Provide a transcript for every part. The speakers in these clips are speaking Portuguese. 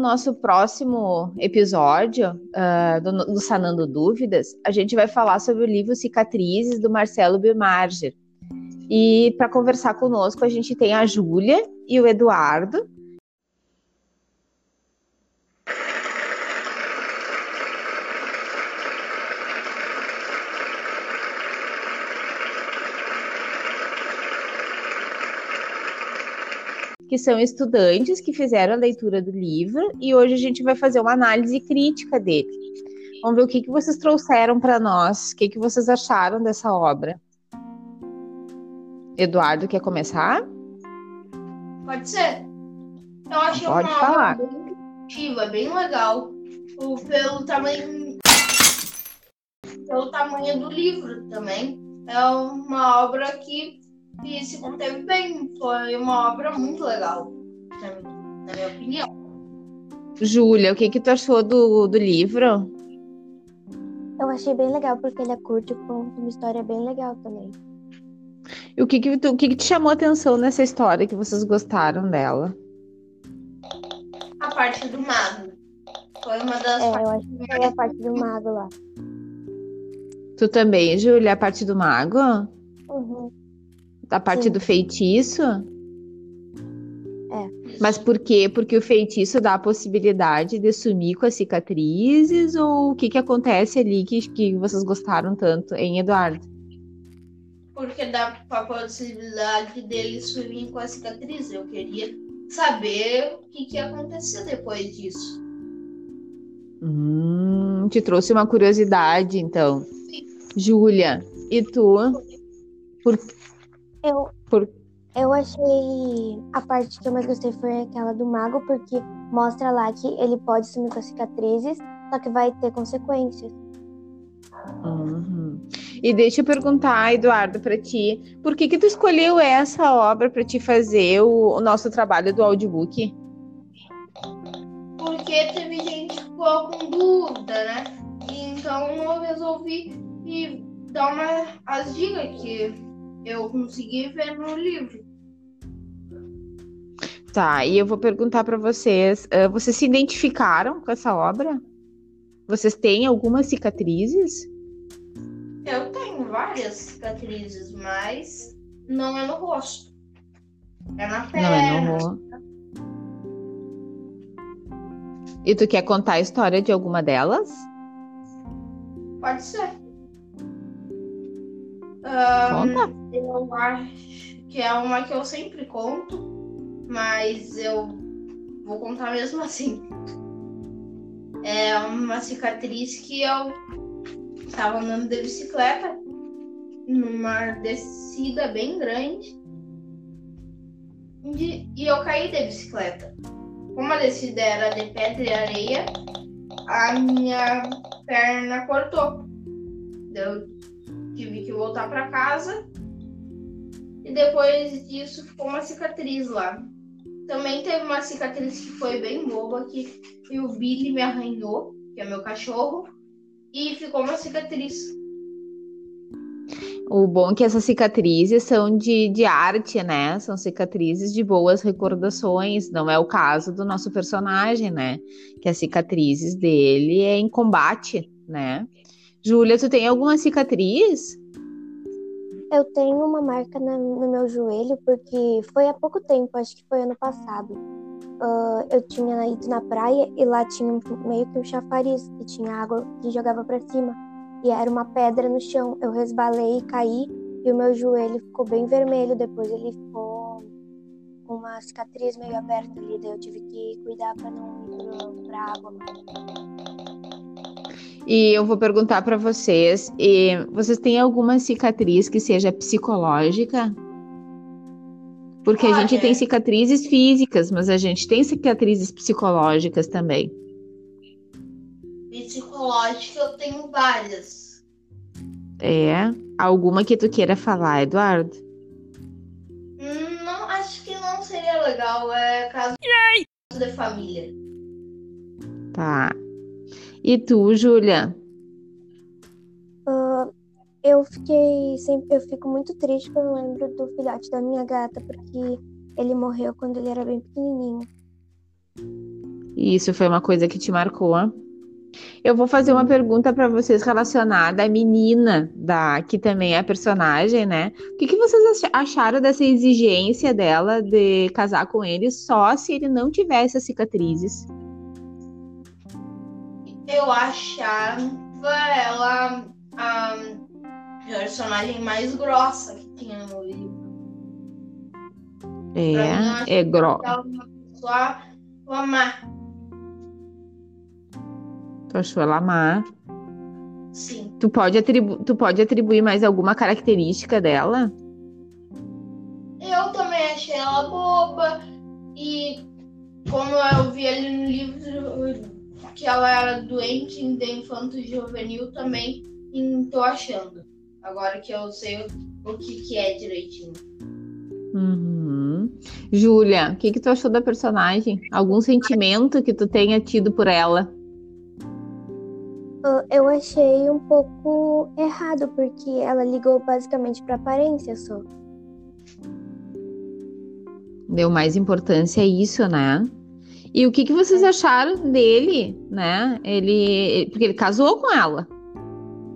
No nosso próximo episódio uh, do, do Sanando Dúvidas, a gente vai falar sobre o livro Cicatrizes, do Marcelo Bimarger. E para conversar conosco, a gente tem a Júlia e o Eduardo, que são estudantes que fizeram a leitura do livro e hoje a gente vai fazer uma análise crítica dele. Vamos ver o que, que vocês trouxeram para nós, o que, que vocês acharam dessa obra. Eduardo, quer começar? Pode ser. Eu achei Pode uma falar. obra bem ativa, bem legal. Pelo tamanho, pelo tamanho do livro também. É uma obra que, que se conteve bem. Foi uma obra muito legal, na, na minha opinião. Júlia, o que, que tu achou do, do livro? Eu achei bem legal porque ele é curto e conta uma história bem legal também. E o que, que, tu- o que, que te chamou a atenção nessa história que vocês gostaram dela? A parte do mago. Foi uma das É, partes eu acho que foi a parte do mago lá. Tu também, Júlia, a parte do mago? Uhum. A parte Sim. do feitiço? É. Mas por quê? Porque o feitiço dá a possibilidade de sumir com as cicatrizes? Ou o que, que acontece ali que, que vocês gostaram tanto, hein, Eduardo? porque dá a possibilidade dele sumir com a cicatriz. Eu queria saber o que, que ia acontecer depois disso. Hum, te trouxe uma curiosidade, então. Júlia, e tu? Por, Eu, Por- eu achei a parte que eu mais gostei foi aquela do mago, porque mostra lá que ele pode sumir com as cicatrizes, só que vai ter consequências. Uhum. E deixa eu perguntar, Eduardo, para ti, por que que tu escolheu essa obra para te fazer o, o nosso trabalho do audiobook? Porque teve gente que ficou com dúvida, né? E então eu resolvi e dar uma, as dicas que eu consegui ver no livro. Tá, e eu vou perguntar para vocês, ah, vocês se identificaram com essa obra? Vocês têm algumas cicatrizes? Eu tenho várias cicatrizes, mas não é no rosto. É na Não é perna. no rosto. E tu quer contar a história de alguma delas? Pode ser. Conta. eu acho que é uma que eu sempre conto, mas eu vou contar mesmo assim. É uma cicatriz que eu estava andando de bicicleta numa descida bem grande e, eu caí de bicicleta. Como a descida era de pedra e areia, a minha perna cortou. Tive que voltar para casa e depois disso ficou uma cicatriz lá. Também teve uma cicatriz que foi bem boba, que o Billy me arranhou, que é meu cachorro, e ficou uma cicatriz. O bom é que essas cicatrizes são de, de arte, né? São cicatrizes de boas recordações. Não é o caso do nosso personagem, né? Que as cicatrizes dele é em combate, né? Júlia, tu tem alguma cicatriz? Eu tenho uma marca na- no meu joelho porque foi há pouco tempo, acho que foi ano passado. Ah, eu tinha ido na praia e lá tinha um- meio que um chafariz que tinha água que jogava pra cima. E era uma pedra no chão. Eu resbalei e caí e o meu joelho ficou bem vermelho. Depois ele ficou com uma cicatriz meio aberta ali. Daí eu tive que cuidar pra não ir pra água. E eu vou perguntar para vocês, e vocês têm alguma cicatriz que seja psicológica? Porque a gente tem cicatrizes físicas, mas a gente tem cicatrizes psicológicas também. Psicológica eu tenho várias. É? Alguma que tu queira falar, Eduardo? Hum, Não, acho que não seria legal. É caso de família. Tá. E tu, Júlia? Ah, eu fiquei sempre, eu fico muito triste quando eu lembro do filhote da minha gata, porque ele morreu quando ele era bem pequenininho. Isso foi uma coisa que te marcou. Eu vou fazer uma pergunta para vocês relacionada à menina da que também é personagem, né? O que, que vocês acharam dessa exigência dela de casar com ele só se ele não tivesse as cicatrizes? Eu achava ela a personagem mais grossa que tinha no livro. É, é grossa. Ela uma pessoa amar. Tu achou ela má? Sim. Tu pode, atribu tu pode atribuir mais alguma característica dela? Eu também achei ela boba. E como eu vi ali no livro que ela era doente de infanto juvenil, também tô achando. Agora que eu sei o, o que, que é direitinho. Uhum. Júlia, o que, que tu achou da personagem? Algum sentimento que tu tenha tido por ela? Eu achei um pouco errado, porque ela ligou basicamente para aparência só. Deu mais importância a isso, né? E o que, que vocês acharam dele, né? Ele, porque ele casou com ela.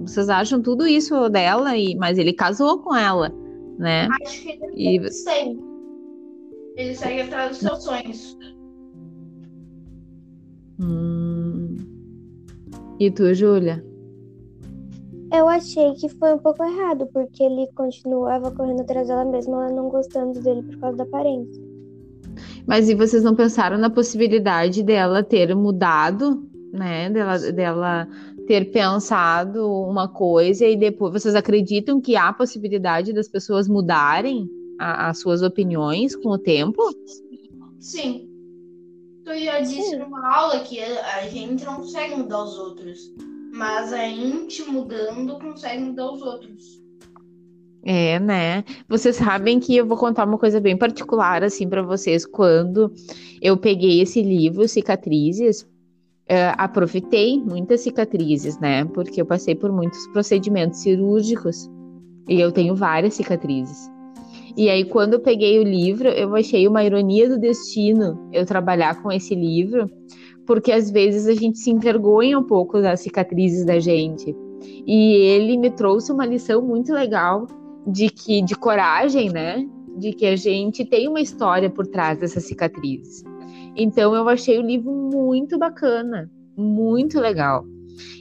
Vocês acham tudo isso dela, e, mas ele casou com ela, né? Acho que ele e... segue. Ele segue atrás dos seus sonhos. Hum. E tu, Júlia? Eu achei que foi um pouco errado, porque ele continuava correndo atrás dela mesmo, ela não gostando dele por causa da aparência. Mas e vocês não pensaram na possibilidade dela ter mudado, né? Dela, dela ter pensado uma coisa e depois vocês acreditam que há possibilidade das pessoas mudarem a, as suas opiniões com o tempo? Sim. Tu já disse numa aula que a gente não consegue mudar os outros, mas a gente mudando consegue mudar os outros. É, né? Vocês sabem que eu vou contar uma coisa bem particular assim para vocês. Quando eu peguei esse livro, Cicatrizes, uh, aproveitei muitas cicatrizes, né? Porque eu passei por muitos procedimentos cirúrgicos e eu tenho várias cicatrizes. E aí, quando eu peguei o livro, eu achei uma ironia do destino eu trabalhar com esse livro, porque às vezes a gente se envergonha um pouco das cicatrizes da gente. E ele me trouxe uma lição muito legal de que de coragem, né? De que a gente tem uma história por trás dessas cicatrizes. Então eu achei o livro muito bacana, muito legal.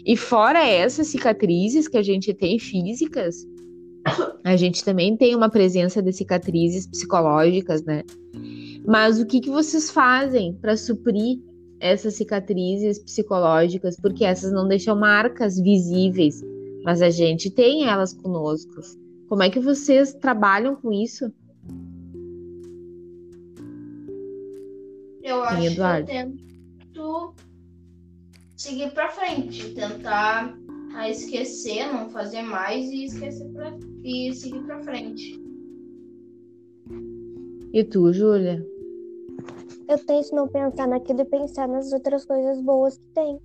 E fora essas cicatrizes que a gente tem físicas, a gente também tem uma presença de cicatrizes psicológicas, né? Mas o que, que vocês fazem para suprir essas cicatrizes psicológicas? Porque essas não deixam marcas visíveis, mas a gente tem elas conosco. Como é que vocês trabalham com isso? Eu acho Eduardo. que eu tento seguir para frente, tentar a esquecer, não fazer mais e esquecer pra, e seguir para frente. E tu, Júlia? Eu tento não pensar naquilo e pensar nas outras coisas boas que tem.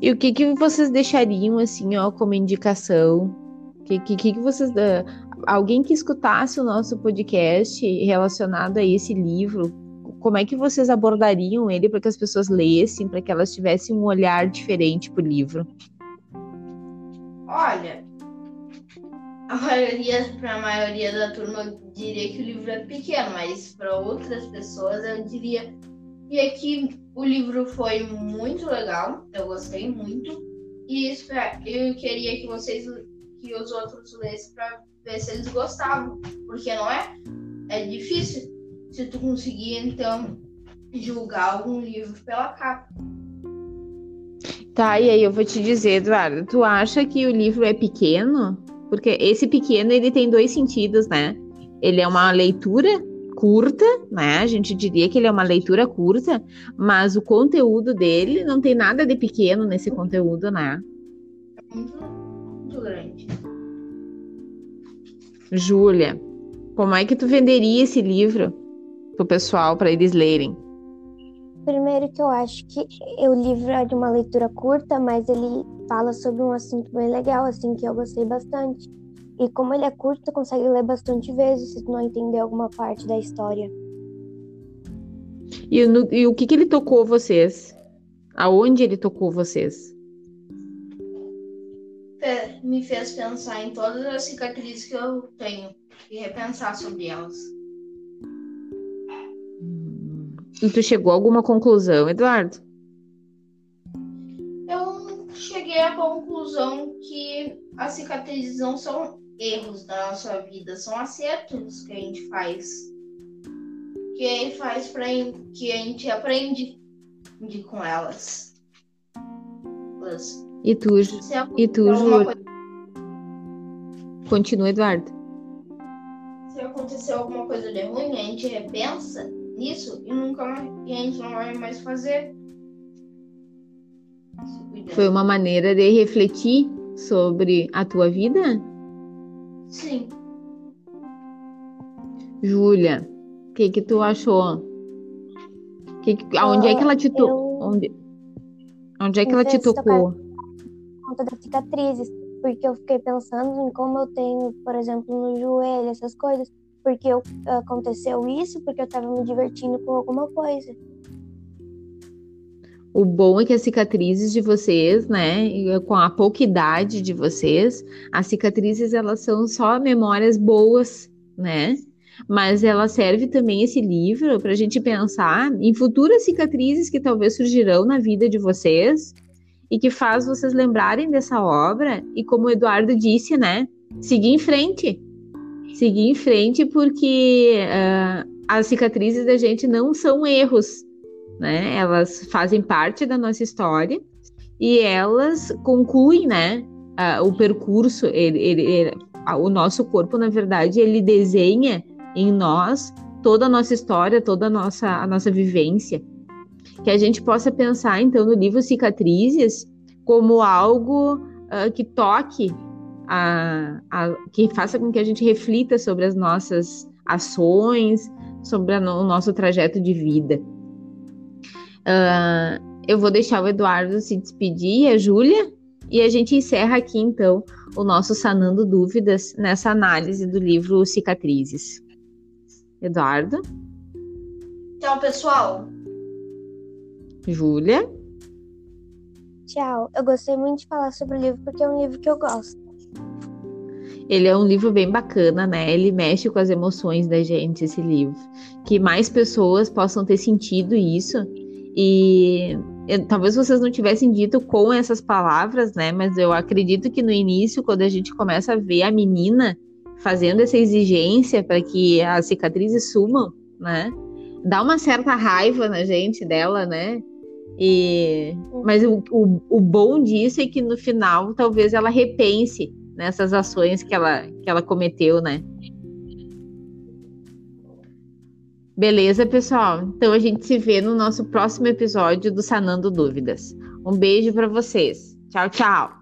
E o que que vocês deixariam assim, ó, como indicação? Que que, que vocês alguém que escutasse o nosso podcast relacionado a esse livro, como é que vocês abordariam ele para que as pessoas lessem, para que elas tivessem um olhar diferente para o livro? Olha, a maioria, para a maioria da turma, eu diria que o livro é pequeno, mas para outras pessoas eu diria que o livro foi muito legal, eu gostei muito e eu queria que vocês, que os outros lessem para ver se eles gostavam, porque não é, é difícil se tu conseguir, então, julgar algum livro pela capa. Tá, e aí eu vou te dizer, Eduardo, tu acha que o livro é pequeno? Porque esse pequeno, ele tem dois sentidos, né? Ele é uma leitura curta, né? A gente diria que ele é uma leitura curta, mas o conteúdo dele não tem nada de pequeno nesse conteúdo, né? É muito, muito grande. Júlia, como é que tu venderia esse livro? pro pessoal para eles lerem? Primeiro que eu acho que o livro é de uma leitura curta, mas ele fala sobre um assunto bem legal, assim, que eu gostei bastante. E como ele é curto, tu consegue ler bastante vezes se tu não entender alguma parte da história. E, no, e o que, que ele tocou vocês? Aonde ele tocou vocês? Me fez pensar em todas as cicatrizes que eu tenho e repensar sobre elas. E tu chegou a alguma conclusão, Eduardo? Eu cheguei à conclusão que as cicatrizes não são erros da nossa vida, são acertos que a gente faz. Que a gente faz para que a gente aprende com elas. E tu, e tu, Júlio? Coisa... Continua, Eduardo. Se acontecer alguma coisa de ruim, a gente repensa nisso e nunca mais, e a gente não vai mais fazer. Foi uma maneira de refletir sobre a tua vida? Sim. Júlia, o que que tu achou? Que, que, aonde é que ela te tocou? Onde, onde é que ela te tocou? Por conta das cicatrizes, porque eu fiquei pensando em como eu tenho, por exemplo, no joelho, essas coisas porque eu, aconteceu isso, porque eu estava me divertindo com alguma coisa. O bom é que as cicatrizes de vocês, né, com a pouca idade de vocês, as cicatrizes elas são só memórias boas, né? Mas ela serve também esse livro para a gente pensar em futuras cicatrizes que talvez surgirão na vida de vocês e que faz vocês lembrarem dessa obra e como o Eduardo disse, né, seguir em frente, seguir em frente, porque uh, as cicatrizes da gente não são erros, né? Elas fazem parte da nossa história e elas concluem, né? Uh, o percurso, ele, ele, ele, o nosso corpo, na verdade, ele desenha em nós toda a nossa história, toda a nossa, a nossa vivência. Que a gente possa pensar, então, no livro Cicatrizes como algo uh, que toque a, a, que faça com que a gente reflita sobre as nossas ações, sobre a, o nosso trajeto de vida. Uh, eu vou deixar o Eduardo se despedir, a Júlia, e a gente encerra aqui então o nosso Sanando Dúvidas nessa análise do livro Cicatrizes. Eduardo? Tchau, pessoal. Júlia? Tchau. Eu gostei muito de falar sobre o livro porque é um livro que eu gosto. Ele é um livro bem bacana, né? Ele mexe com as emoções da gente, esse livro. Que mais pessoas possam ter sentido isso. E eu, talvez vocês não tivessem dito com essas palavras, né? Mas eu acredito que no início, quando a gente começa a ver a menina fazendo essa exigência para que as cicatrizes sumam, né? Dá uma certa raiva na gente dela, né? E, mas o, o, o bom disso é que no final talvez ela repense nessas ações que ela, que ela cometeu, né? Beleza, pessoal? Então a gente se vê no nosso próximo episódio do Sanando Dúvidas. Um beijo para vocês. Tchau, tchau.